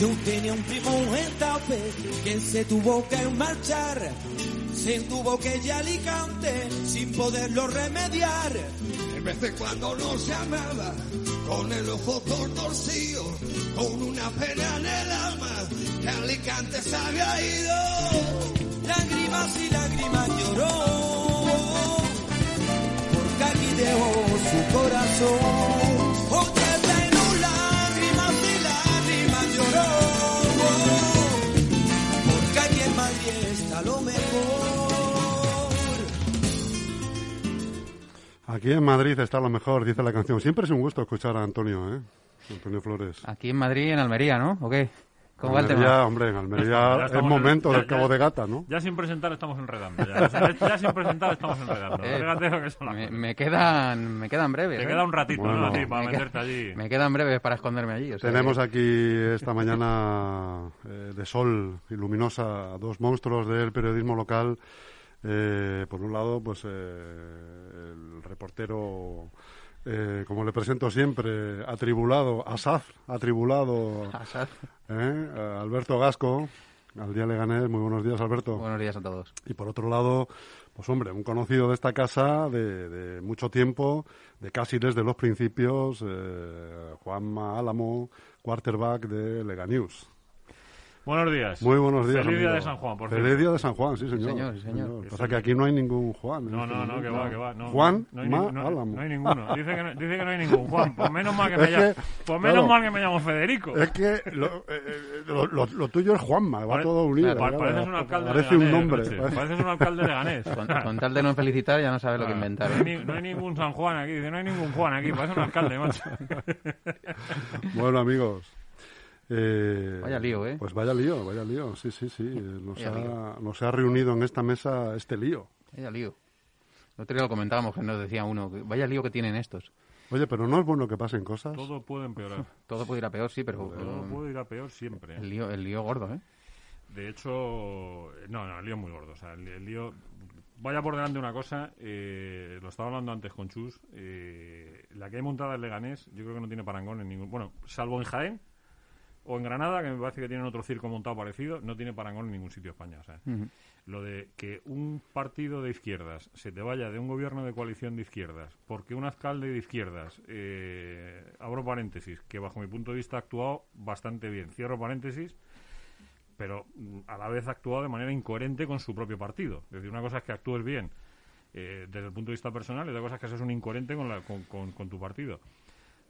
Yo tenía un primo en Taupe que se tuvo que marchar, se tuvo que ir a Alicante sin poderlo remediar. En vez de cuando nos llamaba, con el ojo torcido, con una pena en el alma, que Alicante se había ido. Lágrimas y lágrimas lloró, porque aquí dejó su corazón. Aquí en Madrid está lo mejor, dice la canción. Siempre es un gusto escuchar a Antonio, ¿eh? Antonio Flores. Aquí en Madrid y en Almería, ¿no? ¿O qué? ¿Cómo va el Almería, tema? hombre, en Almería es momento ya- del Cabo ya- de Gata, ¿no? Ya sin presentar estamos enredando. Ya, O sea, ya sin presentar estamos enredando. Eh, que me, quedan, me quedan breves. Te ¿eh? queda un ratito, Bueno. ¿no? Así, para Me queda- meterte allí. Me quedan breves para esconderme allí. o sea Tenemos que- aquí esta mañana eh, de sol y luminosa a dos monstruos del periodismo local. Eh, por un lado, pues eh, el reportero, eh, como le presento siempre, atribulado, Asaf, atribulado, Asad. ¿eh? Alberto Gasco. Al día le gané. Muy buenos días, Alberto. Buenos días a todos. Y por otro lado, pues hombre, un conocido de esta casa de, de mucho tiempo, de casi desde los principios, eh, Juanma Álamo, quarterback de Lega News. Buenos días. Muy buenos días. Feliz día amigo. de San Juan, por Feliz cierto. día de San Juan, sí, señor. señor, sí, señor. Pasa que aquí no hay ningún Juan. en No, no, no, que va, que va. No, Juan no hay, Ma no, hay ninguno. Dice que no, dice que no hay ningún Juan. Pues menos mal que me llamo, pues menos claro. mal que me llamo Federico. Es que lo, eh, eh, lo, lo- lo tuyo es Juanma, va Pare- todo unido. pa- pareces un alcalde Parece de un nombre. parece- Pareces un alcalde de Leganés. Con, con tal de no felicitar ya no sabe lo que inventar. No hay, ¿eh? ni- no hay ningún San Juan aquí. Dice, no hay ningún Juan aquí. Parece un alcalde, macho. Bueno, amigos. Eh, Vaya lío, ¿eh? Pues vaya lío, vaya lío. Sí, sí, sí. eh, Nos, Vaya ha, lío. nos ha reunido en esta mesa este lío. Vaya lío. El otro día lo comentábamos, que nos decía uno, que vaya lío que tienen estos. Oye, pero no es bueno que pasen cosas. Todo puede empeorar. Todo puede ir a peor, sí, pero Todo eh, puede ir a peor siempre. el lío, el lío gordo, ¿eh? De hecho, no, no, el lío es muy gordo. O sea, el, el lío. Vaya por delante una cosa, eh, lo estaba hablando antes con Chus. eh, la que hay montada en Leganés, yo creo que no tiene parangón en ningún. Bueno, salvo en Jaén o en Granada, que me parece que tienen otro circo montado parecido, no tiene parangón en ningún sitio de España. Lo de que un partido de izquierdas se te vaya de un gobierno de coalición de izquierdas porque un alcalde de izquierdas, eh, abro paréntesis, que bajo mi punto de vista ha actuado bastante bien, cierro paréntesis, pero mm, a la vez ha actuado de manera incoherente con su propio partido. Es decir, una cosa es que actúes bien eh, desde el punto de vista personal y otra cosa es que seas un incoherente con, la- con- con- con tu partido.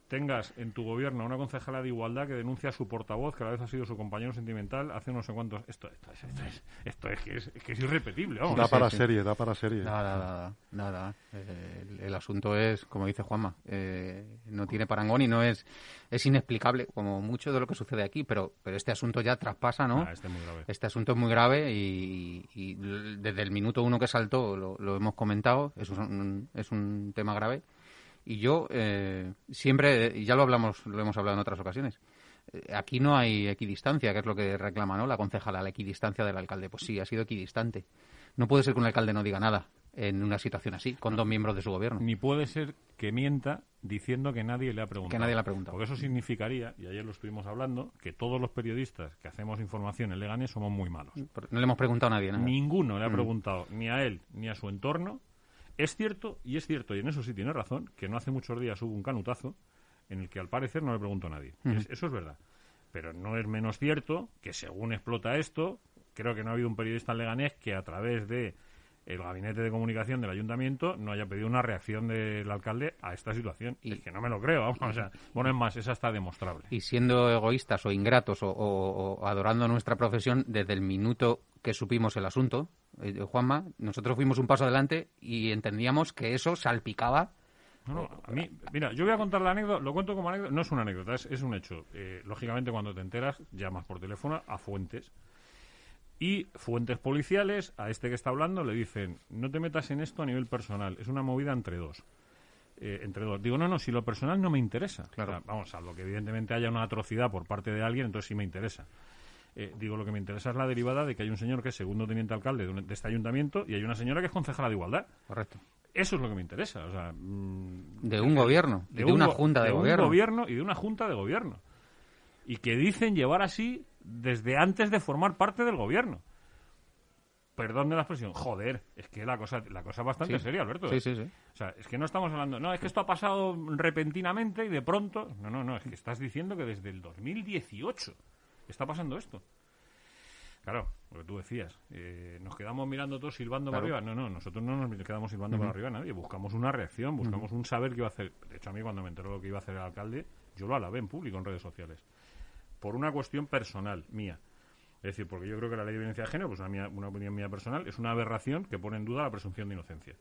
Tengas en tu gobierno una concejala de igualdad que denuncia a su portavoz, que a la vez ha sido su compañero sentimental, hace no sé cuántos. Esto, esto, es, esto, es, esto es que es, es que es irrepetible, vamos. da para serie, da para serie. Nada, nada, nada. El, el asunto es, como dice Juanma, eh, no tiene parangón y no es, es inexplicable, como mucho de lo que sucede aquí, pero, pero este asunto ya traspasa, ¿no? Ah, este es muy grave. Este asunto es muy grave y, y desde el minuto uno que saltó lo, lo hemos comentado, es un, es un tema grave. Y yo eh, siempre, ya lo hablamos, lo hemos hablado en otras ocasiones, eh, aquí no hay equidistancia, que es lo que reclama ¿no? la concejala, la equidistancia del alcalde. Pues sí, ha sido equidistante. No puede ser que un alcalde no diga nada en una situación así, con dos miembros de su gobierno. Ni puede ser que mienta diciendo que nadie le ha preguntado. Que nadie le ha preguntado. Porque eso significaría, y ayer lo estuvimos hablando, que todos los periodistas que hacemos información en Leganés somos muy malos. No le hemos preguntado a nadie nada. Ninguno le ha Mm. preguntado ni a él ni a su entorno. Es cierto, y es cierto, y en eso sí tiene razón, que no hace muchos días hubo un canutazo en el que al parecer no le preguntó a nadie. Es- eso es verdad. Pero no es menos cierto que según explota esto, creo que no ha habido un periodista en Leganés que a través de el gabinete de comunicación del ayuntamiento no haya pedido una reacción del alcalde a esta situación. Y- es que no me lo creo, vamos. O sea, bueno, es más, esa está demostrable. y siendo egoístas o ingratos o, o- o adorando nuestra profesión desde el minuto que supimos el asunto, eh, Juanma, nosotros fuimos un paso adelante y entendíamos que eso salpicaba. No, no, a mí, mira, yo voy a contar la anécdota, lo cuento como anécdota, no es una anécdota, es, es un hecho. Eh, lógicamente, cuando te enteras, llamas por teléfono a fuentes. Y fuentes policiales, a este que está hablando, le dicen, no te metas en esto a nivel personal, es una movida entre dos. Eh, entre dos. Digo, no, no, si lo personal no me interesa. Claro. O sea, vamos, salvo que evidentemente haya una atrocidad por parte de alguien, entonces sí me interesa. Eh, digo, lo que me interesa es la derivada de que hay un señor que es segundo teniente alcalde de, un- de este ayuntamiento y hay una señora que es concejala de igualdad. Correcto. Eso es lo que me interesa. O sea, mm, De un gobierno, de un una junta de un gobierno. gobierno y de una junta de gobierno. Y que dicen llevar así desde antes de formar parte del gobierno. Perdón de la expresión. Joder, es que la cosa, la cosa es bastante Sí. seria, Alberto. Sí, sí, sí. O sea, es que no estamos hablando. No, es que esto ha pasado repentinamente y de pronto. No, no, no. Es que estás diciendo que desde el 2018 está pasando esto. Claro, lo que tú decías. eh, ¿Nos quedamos mirando todos silbando Claro. para arriba? No, no, nosotros no nos quedamos silbando para arriba nadie. Buscamos una reacción, buscamos un saber qué iba a hacer. De hecho, a mí cuando me enteró lo que iba a hacer el alcalde, yo lo alabé en público en redes sociales. Por una cuestión personal mía. Es decir, porque yo creo que la ley de violencia de género, pues una, mía- una opinión mía personal, es una aberración que pone en duda la presunción de inocencia.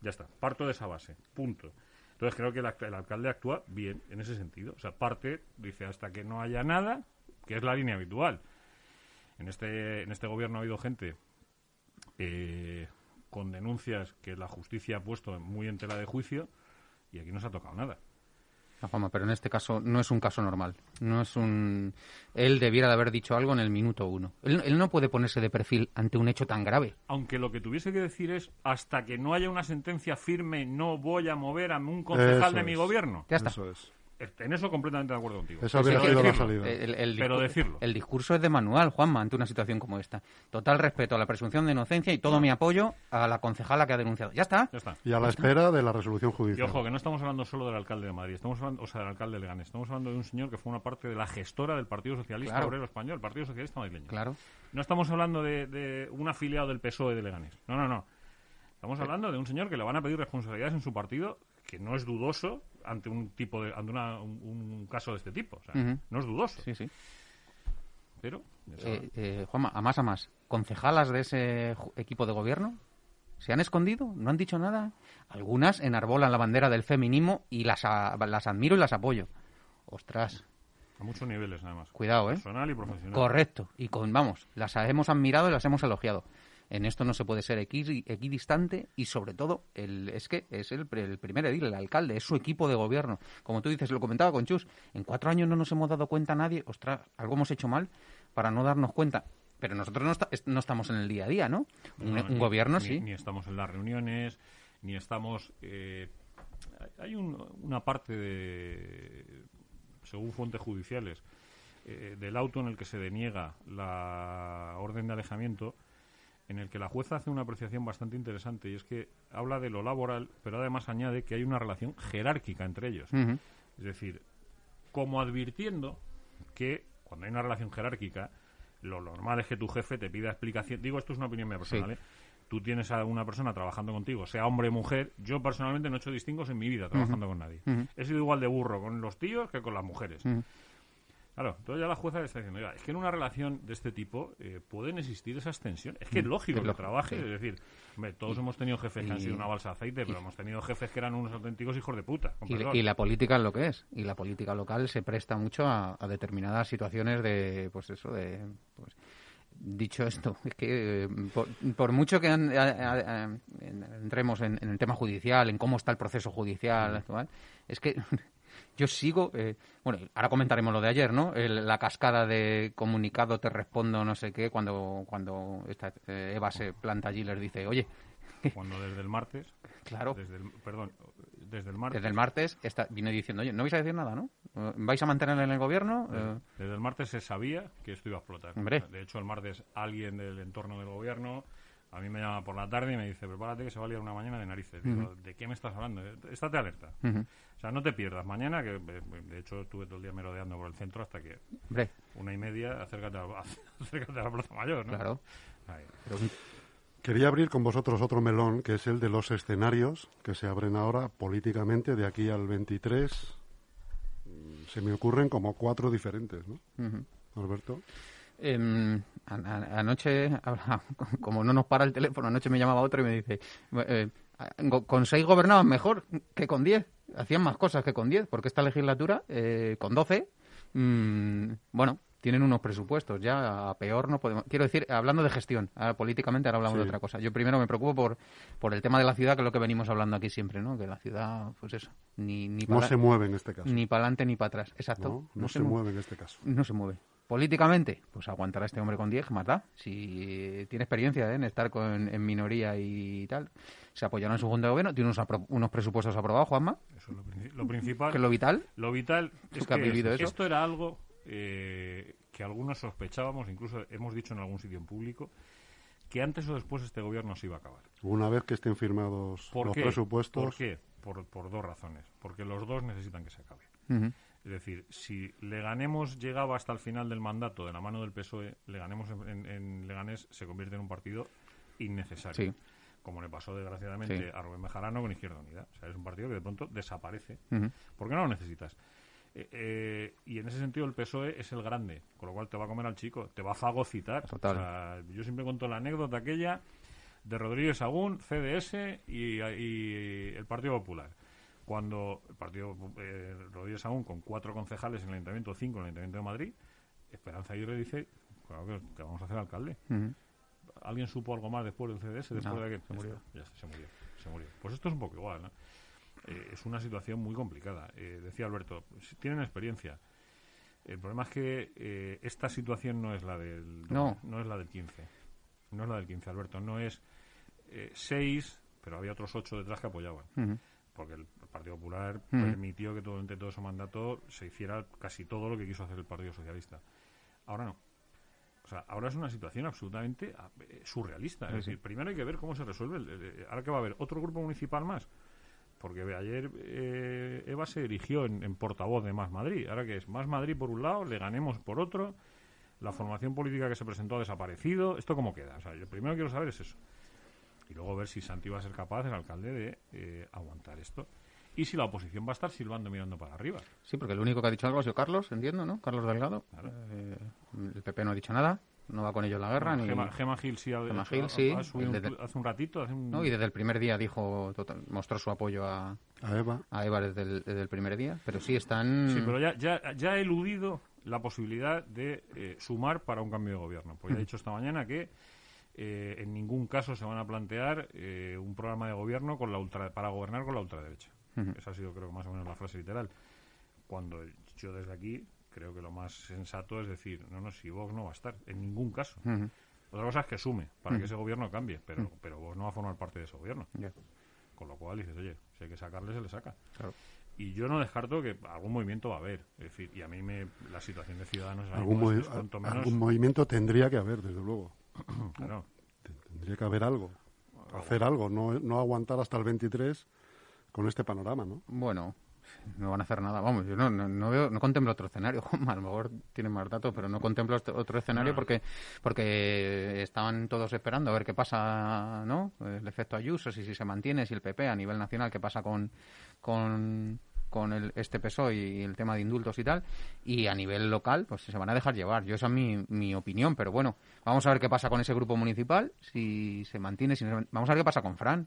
Ya está, parto de esa base, punto. Entonces creo que el alcalde actúa bien en ese sentido. O sea, parte, dice, hasta que no haya nada, que es la línea habitual. En este, en este gobierno ha habido gente eh, con denuncias que la justicia ha puesto muy en tela de juicio y aquí no se ha tocado nada. No, Juanma, pero en este caso no es un caso normal. No es un. Él debiera de haber dicho algo en el minuto uno. Él, él no puede ponerse de perfil ante un hecho tan grave. Aunque lo que tuviese que decir es, hasta que no haya una sentencia firme, no voy a mover a un concejal Eso de mi es. gobierno. Ya está. Eso es. En eso completamente de acuerdo contigo. Esa hubiera Pero sido la decirlo. salida. El, el Pero decirlo. el discurso es de manual, Juanma, ante una situación como esta. Total respeto a la presunción de inocencia y todo mi apoyo a la concejala que ha denunciado. Ya está. Ya está. Y a la espera de la resolución Y judicial. ojo, que no estamos hablando solo del alcalde de Madrid, estamos hablando, o sea, del alcalde de Leganés, estamos hablando de un señor que fue una parte de la gestora del Partido Socialista Claro. Obrero Español, el Partido Socialista Madrileño. Claro. No estamos hablando de, de un afiliado del PSOE de Leganés. No, no, no. Estamos hablando de un señor que le van a pedir responsabilidades en su partido, que no es dudoso ante un tipo de, ante una- un, un caso de este tipo. O sea, no es dudoso. Sí, sí. Pero. Eh, eh, Juanma, a más a más. ¿Concejalas de ese equipo de gobierno? ¿Se han escondido? ¿No han dicho nada? Algunas enarbolan la bandera del feminismo y las, a- las admiro y las apoyo. Ostras, a muchos niveles, además. cuidado, ¿eh? Personal y profesional. Correcto. Y con, vamos, las hemos admirado y las hemos elogiado. En esto no se puede ser equi- equidistante y sobre todo el, es que es el, el primer edil, el alcalde, es su equipo de gobierno. Como tú dices, lo comentaba con Chus, en cuatro años no nos hemos dado cuenta nadie, ostras, algo hemos hecho mal para no darnos cuenta. Pero nosotros no, esta- es- no estamos en el día a día, ¿no? Un, No, un ni- gobierno ni- sí. Ni estamos en las reuniones, ni estamos. eh, hay un- una parte de. Según fuentes judiciales, eh, del auto en el que se deniega la orden de alejamiento, en el que la jueza hace una apreciación bastante interesante y es que habla de lo laboral, pero además añade que hay una relación jerárquica entre ellos. Es decir, como advirtiendo que cuando hay una relación jerárquica, lo normal es que tu jefe te pida explicación. Digo, esto es una opinión mía personal, Sí. ¿eh? Tú tienes a una persona trabajando contigo, sea hombre o mujer. Yo personalmente no he hecho distingos en mi vida trabajando con nadie. He sido igual de burro con los tíos que con las mujeres. Claro, entonces ya la jueza le está diciendo, "Oiga, es que en una relación de este tipo eh, pueden existir esas tensiones. Es que es lógico es que trabaje. sí. Es decir, hombre, todos hemos tenido jefes que han sido una balsa de aceite, pero hemos tenido jefes que eran unos auténticos hijos de puta. Y, la política es lo que es. Y la política local se presta mucho a, a determinadas situaciones de, pues eso, de... Pues, dicho esto, es que eh, por, por mucho que an- a- a- a- en- entremos en, en el tema judicial, en cómo está el proceso judicial, actual, es que yo sigo... eh, bueno, ahora comentaremos lo de ayer, ¿no? El- la cascada de comunicado, te respondo, no sé qué, cuando, cuando esta, eh, Eva se planta allí y les dice, oye, Cuando desde el martes claro... Desde el, perdón, desde el martes. Desde el martes está, vino diciendo, oye, no vais a decir nada, ¿no? ¿Vais a mantenerle en el gobierno? Eh, Desde el martes se sabía que esto iba a explotar. Hombre. De hecho, el martes alguien del entorno del gobierno a mí me llama por la tarde y me dice, prepárate que se va a liar una mañana de narices. Digo, ¿de qué me estás hablando? Estate alerta. O sea, no te pierdas. Mañana, que eh, de hecho estuve todo el día merodeando por el centro hasta que Hombre, una y media, acércate a, acércate a la Plaza Mayor, ¿no? claro. Ahí. Pero un- Quería abrir con vosotros otro melón, que es el de los escenarios que se abren ahora políticamente de aquí al 23. Mm, Se me ocurren como cuatro diferentes, ¿no? Alberto. A- anoche, como no nos para el teléfono, anoche me llamaba otro y me dice, eh, con seis gobernaban mejor que con diez. Hacían más cosas que con diez, porque esta legislatura, eh, con doce, mm, bueno, tienen unos presupuestos. Ya a peor no podemos. Quiero decir, hablando de gestión, ahora, políticamente ahora hablamos de otra cosa. Yo primero me preocupo por, por el tema de la ciudad, que es lo que venimos hablando aquí siempre, ¿no? Que la ciudad, pues eso, ni, ni No para se mueve en este caso. ni para adelante ni para atrás. Exacto. No, no se mueve en este caso. No se mueve. Políticamente, pues aguantará este hombre con 10, más da. Si tiene experiencia ¿eh? en estar con, en minoría y tal, se apoyará en su junta de gobierno. Tiene unos, apro- unos presupuestos aprobados, Juanma, Eso es lo, princi- lo principal. que es lo vital. Lo vital es que ha vivido eso. esto era algo eh, que algunos sospechábamos, incluso hemos dicho en algún sitio en público, que antes o después este gobierno se iba a acabar. Una vez que estén firmados ¿Por los qué? presupuestos, ¿Por qué? Por, por dos razones. Porque los dos necesitan que se acabe. Es decir, si Leganemos llegaba hasta el final del mandato de la mano del PSOE, Leganemos en, en- en Leganés se convierte en un partido innecesario. Sí. Como le pasó desgraciadamente Sí. a Rubén Bejarano con Izquierda Unida. O sea, es un partido que de pronto desaparece. Ujú. porque no lo necesitas. Eh, eh, y en ese sentido el PSOE es el grande, con lo cual te va a comer al chico, te va a fagocitar. Total. O sea, yo siempre cuento la anécdota aquella de Rodríguez Sagún, CDS y, y el Partido Popular. Cuando el Partido eh, Rodríguez Sagún, con cuatro concejales en el Ayuntamiento, cinco en el Ayuntamiento de Madrid, Esperanza Aguirre dice, claro que, que vamos a hacer alcalde. ¿Alguien supo algo más después del CDS? Después No, de que se murió. Ya se murió. Se murió. Pues esto es un poco igual, ¿no? Eh, es una situación muy complicada. Eh, decía Alberto, si tienen experiencia. El problema es que eh, esta situación no es la del No. es la del 15. No es la del 15, Alberto. No es 6, pero había otros 8 detrás que apoyaban. Porque el Partido Popular permitió que durante todo su mandato se hiciera casi todo lo que quiso hacer el Partido Socialista. Ahora no. O sea, ahora es una situación absolutamente eh, surrealista. Es Sí, decir, primero hay que ver cómo se resuelve. el- el- ahora que va a haber otro grupo municipal más. Porque ayer eh, Eva se erigió en, en portavoz de Más Madrid. Ahora que es Más Madrid por un lado, le ganemos por otro. La formación política que se presentó ha desaparecido. ¿Esto cómo queda? O sea, yo primero quiero saber es eso. Y luego ver si Santi va a ser capaz, el alcalde, de eh, aguantar esto. Y si la oposición va a estar silbando mirando para arriba. Sí, porque el único que ha dicho algo ha sido Carlos, entiendo, ¿no? Carlos Delgado. Claro. Eh, el PP no ha dicho nada, no va con ellos la guerra. ni... Gema, Gema Gil sí ha, Gema Gil, ha- sí. ha subido un Desde- tu- hace un ratito. Hace un, No, y desde el primer día dijo, total- mostró su apoyo a, a Eva, a Eva desde el, desde el primer día, pero sí están... Sí, pero ya, ya, ya ha eludido la posibilidad de eh, sumar para un cambio de gobierno. Pues ya ha dicho esta mañana que eh, en ningún caso se van a plantear eh, un programa de gobierno con la ultra, para gobernar con la ultraderecha. Esa ha sido, creo, más o menos la frase literal. Cuando yo desde aquí creo que lo más sensato es decir, no, no, si Vox no va a estar, en ningún caso. Otra cosa es que sume para que ese gobierno cambie, pero, pero Vox no va a formar parte de ese gobierno. Con lo cual dices, oye, si hay que sacarle, se le saca. claro. Y yo no descarto que algún movimiento va a haber. Es decir, y a mí me, la situación de Ciudadanos algún, mismo es- movi- es cuanto menos... algún movimiento tendría que haber, desde luego. claro. Tendría que haber algo. Hacer algo, no, no aguantar hasta el 23 con este panorama, ¿no? Bueno, no van a hacer nada. Vamos, yo no, no, no veo, no contemplo otro escenario. A lo mejor tiene más datos, pero no contemplo este- otro escenario porque porque estaban todos esperando a ver qué pasa, ¿no? El efecto Ayuso, si, si se mantiene, si el PP a nivel nacional, qué pasa con con con el, este PSOE y el tema de indultos y tal, y a nivel local, pues se van a dejar llevar. Yo esa es mi, mi opinión, pero bueno, vamos a ver qué pasa con ese grupo municipal, si se mantiene, si no se- vamos a ver qué pasa con Fran.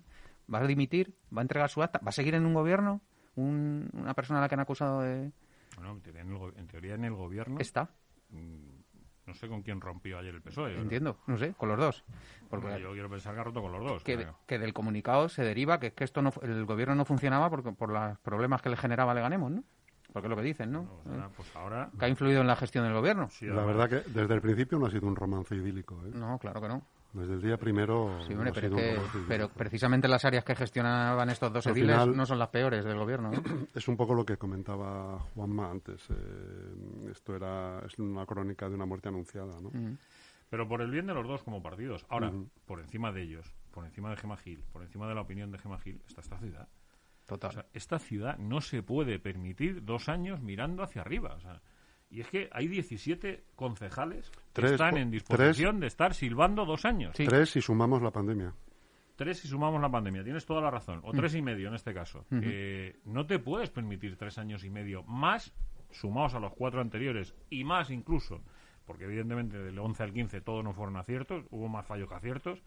¿Va a dimitir? ¿Va a entregar su acta? ¿Va a seguir en un gobierno? Un- una persona a la que han acusado de... Bueno, en teoría en el, go- en teoría en el gobierno, Está, mm, no sé con quién rompió ayer el PSOE. entiendo, no sé, con los dos. Porque Bueno, yo quiero pensar que ha roto con los dos. que, creo. que del comunicado se deriva que, que esto no, el gobierno no funcionaba porque, por los problemas que le generaba Leganemos, ¿no? Porque es lo que dicen, ¿no? No, pues ahora- pues ahora... Que ha influido en la gestión del gobierno. sí, La verdad que desde el principio no ha sido un romance idílico. ¿eh? No, claro que no. Desde el día primero Sí, hombre, pero, que- precisamente las áreas que gestionaban estos dos Al ediles final- no son las peores del gobierno, ¿no? Es un poco lo que comentaba Juanma antes. eh, esto era es una crónica de una muerte anunciada, ¿no? Mm. Pero por el bien de los dos como partidos. Ahora, por encima de ellos, por encima de Gema Gil, por encima de la opinión de Gema Gil, está esta ciudad. Total. O sea, esta ciudad no se puede permitir dos años mirando hacia arriba. O sea, y es que hay 17 concejales que están en disposición de estar silbando dos años. Sí. Tres si sumamos la pandemia. Tres si sumamos la pandemia, tienes toda la razón. O tres y medio en este caso. Eh, no te puedes permitir tres años y medio más, sumados a los cuatro anteriores, y más incluso, porque evidentemente del 11 al 15 todos no fueron aciertos, hubo más fallos que aciertos,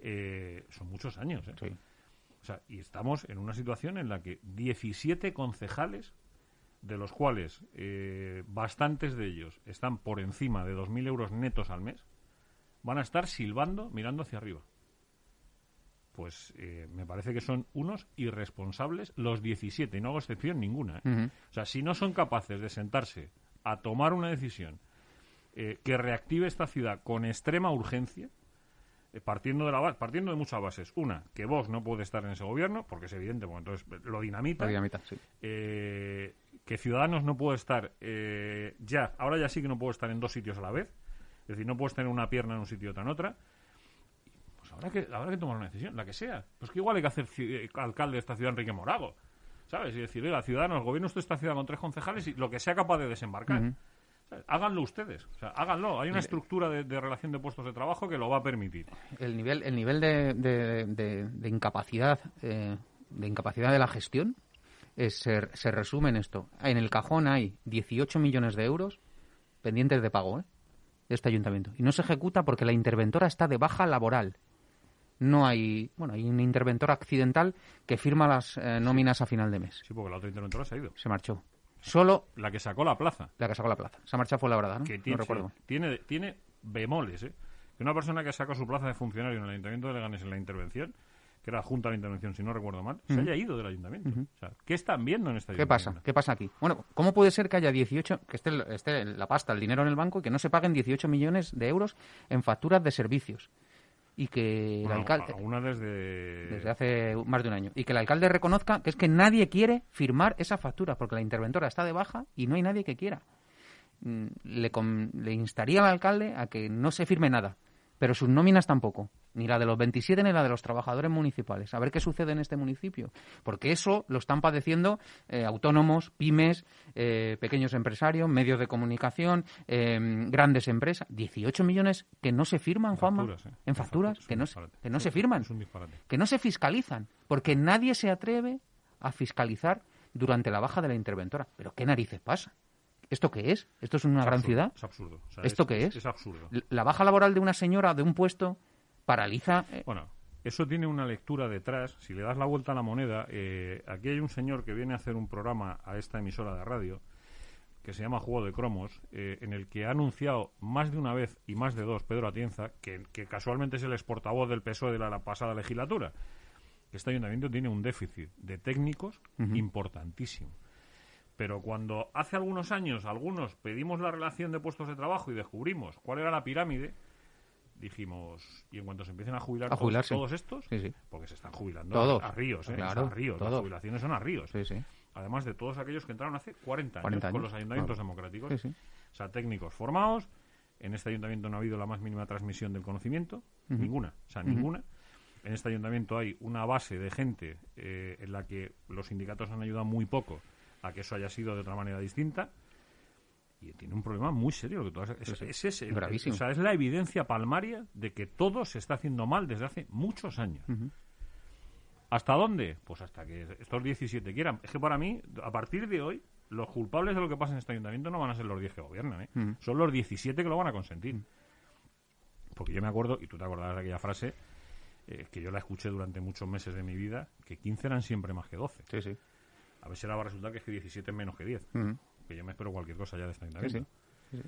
eh, son muchos años. ¿eh? Sí. O sea, y estamos en una situación en la que 17 concejales de los cuales eh, bastantes de ellos están por encima de 2.000 euros netos al mes, van a estar silbando mirando hacia arriba. Pues eh, me parece que son unos irresponsables los 17, y no hago excepción ninguna. ¿eh? O sea, si no son capaces de sentarse a tomar una decisión eh, que reactive esta ciudad con extrema urgencia, partiendo de la partiendo de muchas bases. Una, que Vox no puede estar en ese gobierno, porque es evidente, porque entonces lo dinamita. La dinamita, sí. Eh, que Ciudadanos no puede estar eh, ya, ahora ya sí que no puede estar en dos sitios a la vez. Es decir, no puedes tener una pierna en un sitio y otra en otra. Pues habrá que, habrá que tomar una decisión, la que sea. Pues que igual hay que hacer eh, alcalde de esta ciudad Enrique Morago. ¿Sabes? Y decir, oiga, Ciudadanos, gobierno usted esta ciudad con tres concejales y lo que sea capaz de desembarcar. Háganlo ustedes. O sea, háganlo. Hay una estructura de, de relación de puestos de trabajo que lo va a permitir. El nivel, el nivel de, de- de- de incapacidad, eh, de incapacidad de la gestión es- se, se resume en esto. En el cajón hay 18 millones de euros pendientes de pago ¿eh? de este ayuntamiento. Y no se ejecuta porque la interventora está de baja laboral. No hay, bueno, hay un interventor accidental que firma las eh, nóminas a final de mes. Sí, porque la otra interventora se ha ido. Se marchó. Solo La que sacó la plaza. la que sacó la plaza. Se ha marchado fue la verdad, ¿no? que no tiene, recuerdo. tiene, tiene bemoles, ¿eh? Que una persona que sacó su plaza de funcionario en el Ayuntamiento de Leganés en la intervención, que era junta de la intervención, si no recuerdo mal, se haya ido del ayuntamiento. O sea, ¿qué están viendo en este ¿Qué pasa? ¿Qué pasa aquí? Bueno, ¿cómo puede ser que haya 18, que esté, esté la pasta, el dinero en el banco y que no se paguen 18 millones de euros en facturas de servicios? Y que el alcalde, alguna desde... desde hace más de un año, y que el alcalde reconozca que es que nadie quiere firmar esa factura porque la interventora está de baja y no hay nadie que quiera. Mm, Le, le instaría al alcalde a que no se firme nada, pero sus nóminas tampoco, ni la de los 27 ni la de los trabajadores municipales. A ver qué sucede en este municipio, porque eso lo están padeciendo eh, autónomos, pymes, eh, pequeños empresarios, medios de comunicación, eh, grandes empresas. 18 millones que no se firman, Juanma, facturas, ¿eh? en facturas, que no, que no se firman que no se fiscalizan, porque nadie se atreve a fiscalizar durante la baja de la interventora. ¿Pero qué narices pasa? ¿Esto qué es? ¿Esto es una Es gran absurdo, ciudad? Es absurdo. O sea, ¿Esto qué es? Es absurdo. La baja laboral de una señora de un puesto paraliza... eh, Bueno, eso tiene una lectura detrás. Si le das la vuelta a la moneda, eh, aquí hay un señor que viene a hacer un programa a esta emisora de radio que se llama Juego de Cromos, eh, en el que ha anunciado más de una vez y más de dos Pedro Atienza, que, que casualmente es el exportavoz del PSOE de la, la pasada legislatura, que este ayuntamiento tiene un déficit de técnicos importantísimo. Pero cuando hace algunos años algunos pedimos la relación de puestos de trabajo y descubrimos cuál era la pirámide, dijimos, y en cuanto se empiecen a jubilar A todos- todos, estos, Sí, sí. porque se están jubilando Todos. a, ríos, ¿eh? Claro, a ríos, las jubilaciones son a ríos. Sí. Además de todos aquellos que entraron hace 40 años, 40 con los ayuntamientos claro. democráticos. O sea, técnicos formados. En este ayuntamiento no ha habido la más mínima transmisión del conocimiento, ninguna, o sea, ninguna. En este ayuntamiento hay una base de gente eh, en la que los sindicatos han ayudado muy poco a que eso haya sido de otra manera distinta. Y tiene un problema muy serio. Lo que tú has- es, es el- Gravísimo. o sea, es la evidencia palmaria de que todo se está haciendo mal desde hace muchos años. ¿Hasta dónde? Pues hasta que estos 17 quieran. Es que para mí, a partir de hoy, los culpables de lo que pasa en este ayuntamiento no van a ser los 10 que gobiernan, ¿eh? Son los 17 que lo van a consentir. Porque yo me acuerdo, y tú te acordarás de aquella frase, eh, que yo la escuché durante muchos meses de mi vida, que 15 eran siempre más que 12. Sí, sí. A ver si ahora va a resultar que es que 17 es menos que 10. Ujú. Que yo me espero cualquier cosa ya de este ayuntamiento. Sí,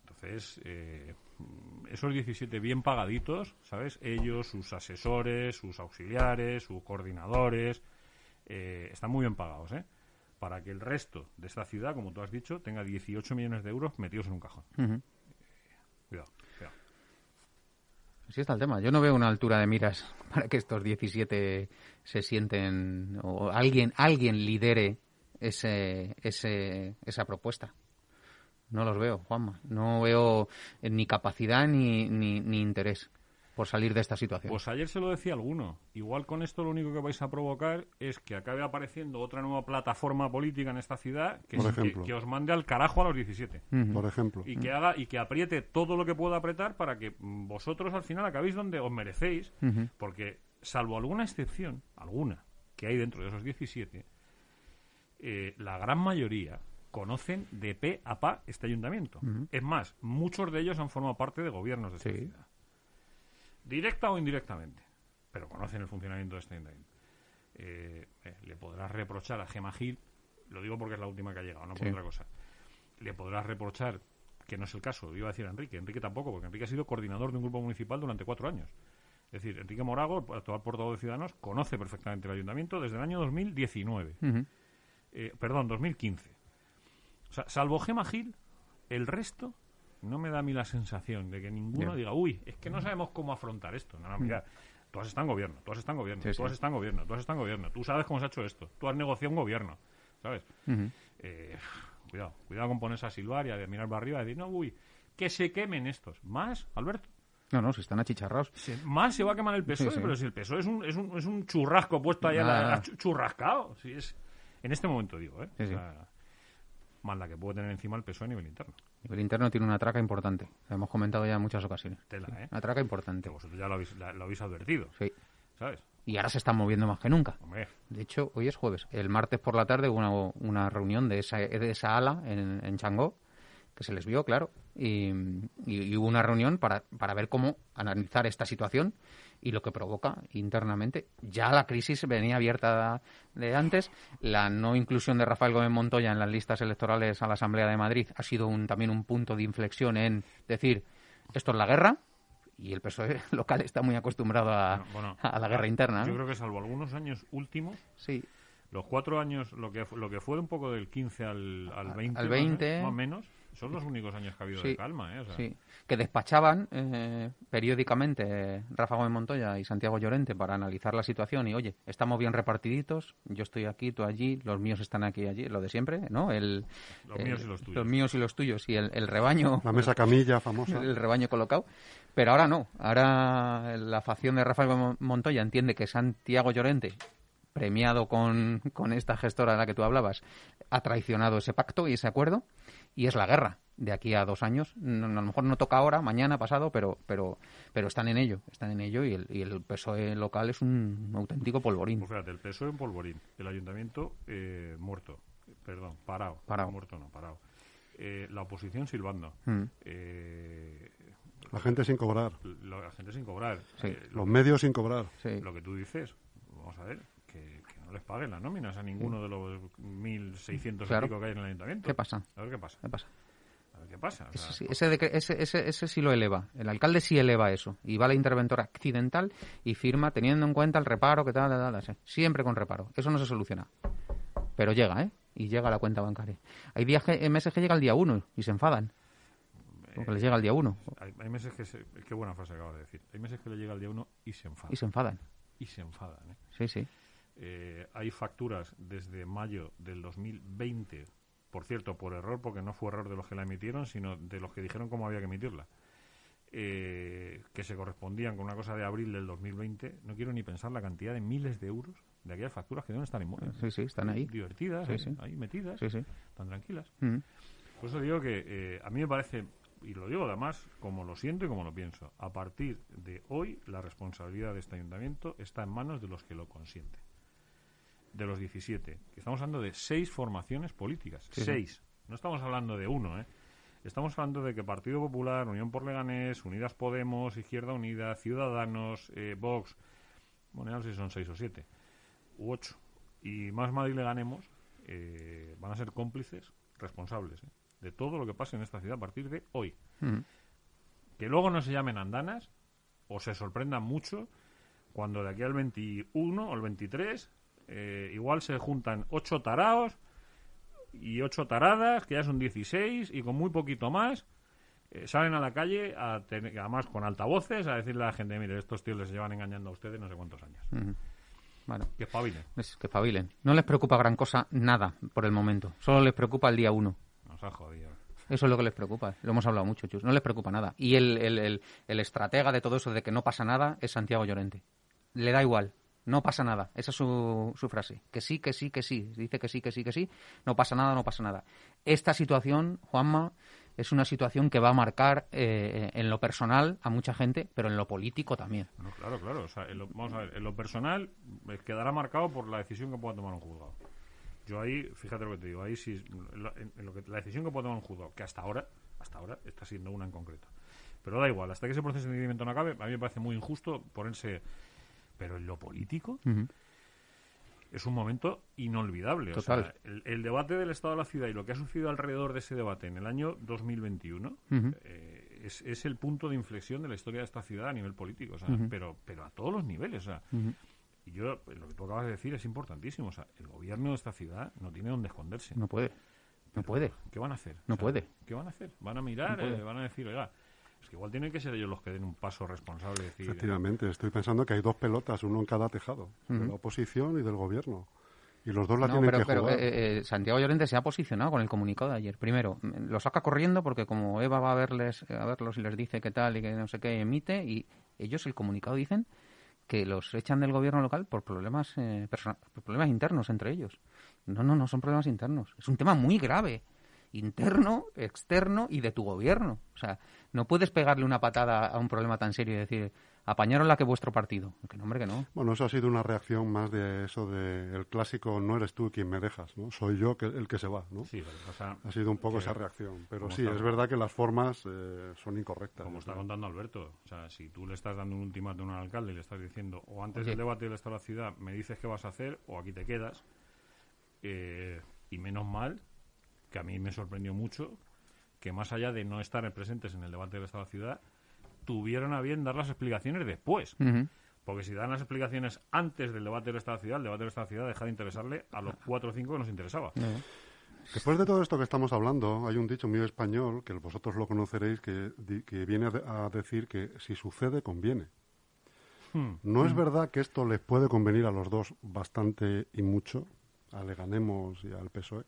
Entonces, eh, esos 17 bien pagaditos, ¿sabes? Ellos, sus asesores, sus auxiliares, sus coordinadores, eh, están muy bien pagados, ¿eh? Para que el resto de esta ciudad, como tú has dicho, tenga 18 millones de euros metidos en un cajón. Cuidado. Así está el tema. Yo no veo una altura de miras para que estos 17 se sienten o alguien alguien lidere ese, ese, esa propuesta. No los veo, Juanma. No veo ni capacidad ni, ni interés por salir de esta situación. Pues ayer se lo decía alguno. Igual con esto lo único que vais a provocar es que acabe apareciendo otra nueva plataforma política en esta ciudad que, Por que- ejemplo. que os mande al carajo a los 17. por ejemplo. y que haga y que apriete todo lo que pueda apretar para que vosotros al final acabéis donde os merecéis porque salvo alguna excepción alguna que hay dentro de esos 17 eh, la gran mayoría conocen de pe a pa este ayuntamiento es más muchos de ellos han formado parte de gobiernos de esta Sí. ciudad directa o indirectamente pero conocen el funcionamiento de este ayuntamiento Eh, eh, le podrás reprochar a Gema Gil lo digo porque es la última que ha llegado, no por Sí. otra cosa. Le podrás reprochar, que no es el caso, iba a decir a Enrique, Enrique tampoco, porque Enrique ha sido coordinador de un grupo municipal durante cuatro años. Es decir, Enrique Morago, actual portavoz de Ciudadanos, conoce perfectamente el ayuntamiento desde el año 2019. Ujú. Eh, perdón, 2015. O sea, salvo Gema Gil, el resto no me da a mí la sensación de que ninguno diga, uy, es que no sabemos cómo afrontar esto. No, no, mira, tú has estado en gobierno, tú has estado en gobierno, Sí, tú sí. estado en gobierno, tú has estado en gobierno, tú sabes cómo se ha hecho esto, tú has negociado un gobierno, ¿sabes? Eh, cuidado, cuidado con ponerse a silbar y a mirar para arriba y decir, no, uy, que se quemen estos. Más, Alberto, No, no, si están achicharrados. se- más se va a quemar el PSOE, Sí, pero si el PSOE es un, es un, es un churrasco puesto ahí, a la- Nada. a chu- churrascado. Si es, en este momento digo, ¿eh? Sí, sí. O sea, más la que puede tener encima el PSOE a nivel interno. El interno tiene una traca importante. Lo hemos comentado ya en muchas ocasiones. Tela, ¿eh? Una traca importante. Que vosotros ya lo habéis, la- lo habéis advertido, Sí. ¿sabes? Y ahora se están moviendo más que nunca. Hombre, De hecho, hoy es jueves. El martes por la tarde hubo una, una reunión de esa, de esa ala en, en Changó, que se les vio, claro, y, y- y hubo una reunión para, para ver cómo analizar esta situación y lo que provoca internamente. Ya la crisis venía abierta de antes. La no inclusión de Rafael Gómez Montoya en las listas electorales a la Asamblea de Madrid ha sido un, también un punto de inflexión en decir, esto es la guerra, y el PSOE local está muy acostumbrado a, Bueno, bueno, a la guerra interna. yo creo que salvo algunos años últimos, Sí, los cuatro años, lo que, lo que fue un poco del 15 al, al Al- 20, al más o menos, 20. más o menos, son los únicos años que ha habido Sí, de calma, ¿eh? O sea, Sí, que despachaban eh, periódicamente eh, Rafa Gómez Montoya y Santiago Llorente para analizar la situación y, oye, estamos bien repartiditos, yo estoy aquí, tú allí, los míos están aquí y allí, lo de siempre, ¿no? El, Los el- míos y los tuyos. Los míos y los tuyos y el, el rebaño, La mesa camilla famosa. el rebaño colocado. Pero ahora no, ahora la facción de Rafael Gómez Montoya entiende que Santiago Llorente premiado con, con esta gestora de la que tú hablabas, ha traicionado ese pacto y ese acuerdo, y es la guerra de aquí a dos años. No- a lo mejor no toca ahora, mañana, pasado, pero, pero, pero están en ello, están en ello, y el, y el PSOE local es un auténtico polvorín. Pues fíjate, el PSOE en polvorín, el ayuntamiento eh, muerto, perdón, parado, Parado. muerto no, parado. Eh, la oposición silbando, Mm. eh, La gente sin cobrar. la, la gente sin cobrar. Sí. Eh, Los medios sin cobrar. Sí. lo que tú dices, vamos a ver, no les paguen las nóminas a ninguno de los 1.600 Claro. y pico que hay en el ayuntamiento. ¿Qué pasa? A ver qué pasa. ¿Qué pasa? A ver qué pasa. O Ese, sí- ese, decre- ese, ese, ese sí lo eleva. El alcalde sí eleva eso. Y va la interventora accidental y firma teniendo en cuenta el reparo que tal, tal, tal. Siempre con reparo. Eso no se soluciona. Pero llega, ¿eh? Y llega a la cuenta bancaria. Hay días que, meses que llega el día uno y se enfadan. Porque les llega el día uno hay, hay meses que se, qué buena frase acabas de decir. Hay meses que le llega el día uno y se enfadan. y se enfadan. Y se enfadan. ¿eh? Sí, sí. Eh, hay facturas desde mayo del 2020, por cierto, por error, porque no fue error de los que la emitieron, sino de los que dijeron cómo había que emitirla, eh, que se correspondían con una cosa de abril del 2020. No quiero ni pensar la cantidad de miles de euros de aquellas facturas que deben estar inmuebles. Sí, sí, están ahí. Divertidas, Sí, ahí, sí. ahí metidas, Sí, sí. tan tranquilas. Mm. Por eso digo que eh, a mí me parece, y lo digo además como lo siento y como lo pienso, a partir de hoy la responsabilidad de este ayuntamiento está en manos de los que lo consienten. De los 17. Que estamos hablando de seis formaciones políticas. Sí, sí. seis. No estamos hablando de uno, ¿eh? Estamos hablando de que Partido Popular, Unión por Leganés, Unidas Podemos, Izquierda Unida, Ciudadanos, eh, Vox, bueno, ya no sé si son seis o siete, u ocho, y más Madrid le ganemos, eh, van a ser cómplices responsables ¿eh? de todo lo que pase en esta ciudad a partir de hoy. Mm. Que luego no se llamen andanas o se sorprendan mucho cuando de aquí al 21 o el 23 eh, igual se juntan ocho taraos y ocho taradas, que ya son 16 y con muy poquito más eh, salen a la calle, a tener- además con altavoces, a decirle a la gente, mire, estos tíos les llevan engañando a ustedes no sé cuántos años. Bueno, Que espabilen. es que fabilen. No les preocupa gran cosa nada por el momento. Solo les preocupa el día uno. Nos ha jodido. Eso es lo que les preocupa. Lo hemos hablado mucho, Chus. No les preocupa nada. Y el, el, el, el estratega de todo eso de que no pasa nada es Santiago Llorente. Le da igual. No pasa nada. Esa es su, su frase. Que sí, que sí, que sí. Dice que sí, que sí, que sí. No pasa nada, no pasa nada. Esta situación, Juanma, es una situación que va a marcar eh, en lo personal a mucha gente, pero en lo político también. No, claro, claro. O sea, en lo- vamos a ver, en lo personal eh, quedará marcado por la decisión que pueda tomar un juzgado. Yo ahí, fíjate lo que te digo, ahí sí, lo- en lo que, la decisión que pueda tomar un juzgado, que hasta ahora, hasta ahora está siendo una en concreto. Pero da igual, hasta que ese proceso de entendimiento no acabe, a mí me parece muy injusto ponerse... Pero en lo político, es un momento inolvidable. O sea, el, el, debate del estado de la ciudad y lo que ha sucedido alrededor de ese debate en el año 2021 eh, es, es, el punto de inflexión de la historia de esta ciudad a nivel político, o sea, pero, pero a todos los niveles. O sea, Y yo, lo que tú acabas de decir es importantísimo. O sea, el gobierno de esta ciudad no tiene dónde esconderse. No puede. No puede. ¿Qué van a hacer? No puede. ¿Qué van a hacer? Van a mirar, eh, van a decir, oiga, es que igual tienen que ser ellos los que den un paso responsable. Decir, Efectivamente, estoy pensando que hay dos pelotas, uno en cada tejado, de la oposición y del gobierno. Y los dos la tienen que pero, jugar. Eh, eh, Santiago Llorente se ha posicionado con el comunicado de ayer. Primero, lo saca corriendo porque como Eva va a verles a verlos y les dice qué tal y que no sé qué emite y ellos el comunicado dicen que los echan del gobierno local por problemas eh, por problemas internos entre ellos. No, no, no son problemas internos. Es un tema muy grave interno, externo y de tu gobierno. O sea, no puedes pegarle una patada a un problema tan serio y decir, apañaron la que vuestro partido. Que no, hombre, que no. Bueno, eso ha sido una reacción más de eso de el clásico no eres tú quien me dejas, ¿no? Soy yo que, el que se va, ¿no? Sí, o sea, ha sido un poco esa reacción. Pero sí, es verdad que las formas eh, son incorrectas. Como está contando Alberto, o sea, si tú le estás dando un ultimátum al alcalde y le estás diciendo, o antes del debate del Estado de la ciudad me dices qué vas a hacer, o aquí te quedas, eh, y menos mal que a mí me sorprendió mucho que más allá de no estar presentes en el debate del Estado de la ciudad, tuvieron a bien dar las explicaciones después. Porque si dan las explicaciones antes del debate del Estado de la ciudad, el debate del Estado de la ciudad deja de interesarle a los cuatro o cinco que nos interesaba. Después de todo esto que estamos hablando, hay un dicho mío español, que vosotros lo conoceréis, que, que viene a, decir que si sucede, conviene. Hmm. ¿No es hmm. verdad que esto les puede convenir a los dos bastante y mucho, a Leganemos y al PSOE?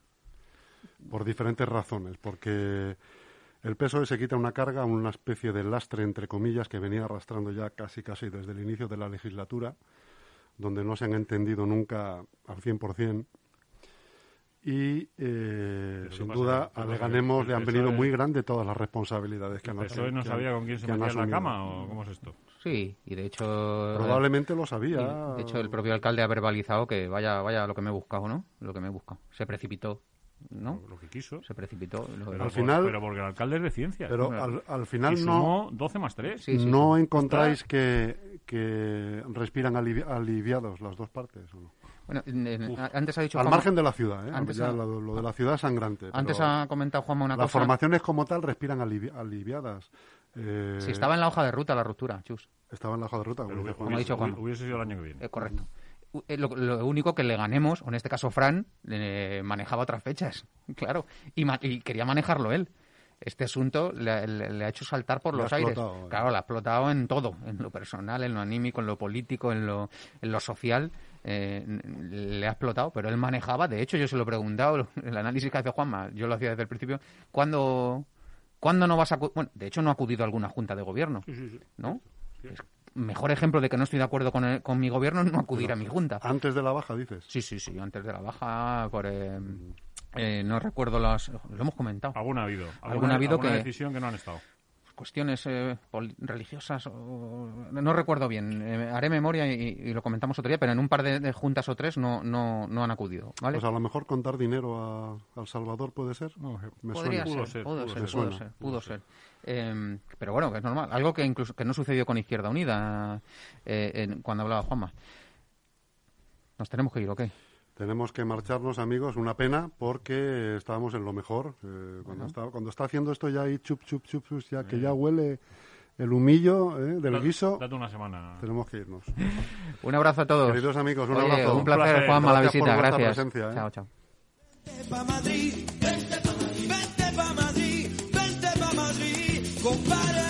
Por diferentes razones, porque el PSOE se quita una carga, una especie de lastre, entre comillas, que venía arrastrando ya casi casi desde el inicio de la legislatura, donde no se han entendido nunca al 100%. Y eh, sin duda a Leganemos le han venido muy grande todas las responsabilidades que han ¿El PSOE no sabía con quién se metía en la cama o cómo es esto? Sí, y de hecho... Probablemente lo sabía. de hecho, el propio alcalde ha verbalizado que vaya, vaya lo que me he buscado, ¿no? Lo que me he buscado. Se precipitó ¿no? Lo que quiso. Se precipitó. al final, pero porque el alcalde es de ciencias. Pero al, final no. 12 más 3. ¿No encontráis que, que respiran aliviados las dos partes? Bueno, antes ha dicho. Al margen de la ciudad, ¿eh? Antes lo, de la ciudad es sangrante. Antes ha comentado Juanma una las cosa. Las formaciones como tal respiran aliviadas. Eh... Si estaba en la hoja de ruta la ruptura, Chus. Estaba en la hoja de ruta, como ha dicho Juan. Hubiese sido el año que viene. Eh, correcto. Eh, lo, único que le ganemos, o en este caso Fran, manejaba otras fechas, claro, y, quería manejarlo él. Este asunto le, ha hecho saltar por los aires. Eh. Claro, lo ha explotado en todo, en lo personal, en lo anímico, en lo político, en lo, en lo social. Eh, le ha explotado, pero él manejaba. De hecho, yo se lo he preguntado, el análisis que hace Juanma, yo lo hacía desde el principio. ¿Cuándo, ¿cuándo no vas a.? Bueno, de hecho, no ha acudido a alguna junta de gobierno. Sí, sí, sí. Mejor ejemplo de que no estoy de acuerdo con, con mi gobierno es no acudir a mi junta. Antes de la baja, dices. Sí, sí, sí, antes de la baja, por, eh, eh, no recuerdo las... Lo hemos comentado. Alguna ha habido. Alguna, ha habido alguna decisión que no han estado cuestiones eh, religiosas, no recuerdo bien, haré memoria y, lo comentamos otro día, pero en un par de, juntas o tres no, no, no, han acudido. ¿vale? Pues a lo mejor contar dinero a, al Salvador puede ser. me Podría Ser, pudo ser, pudo ser, pudo ser. Em, pero bueno, que es normal. Algo que incluso que no sucedió con Izquierda Unida eh, cuando hablaba Juanma. Nos tenemos que ir, ¿ok? Tenemos que marcharnos, amigos. Una pena porque estábamos en lo mejor. Eh, cuando, está, cuando está haciendo esto ya ahí chup, chup, chup, ya que ya huele el humillo eh, del guiso. Date una semana. Tenemos que irnos. un abrazo a todos. Queridos amigos, un abrazo. Un placer, Juanma, la visita. Gracias. Chao, chao. compadre.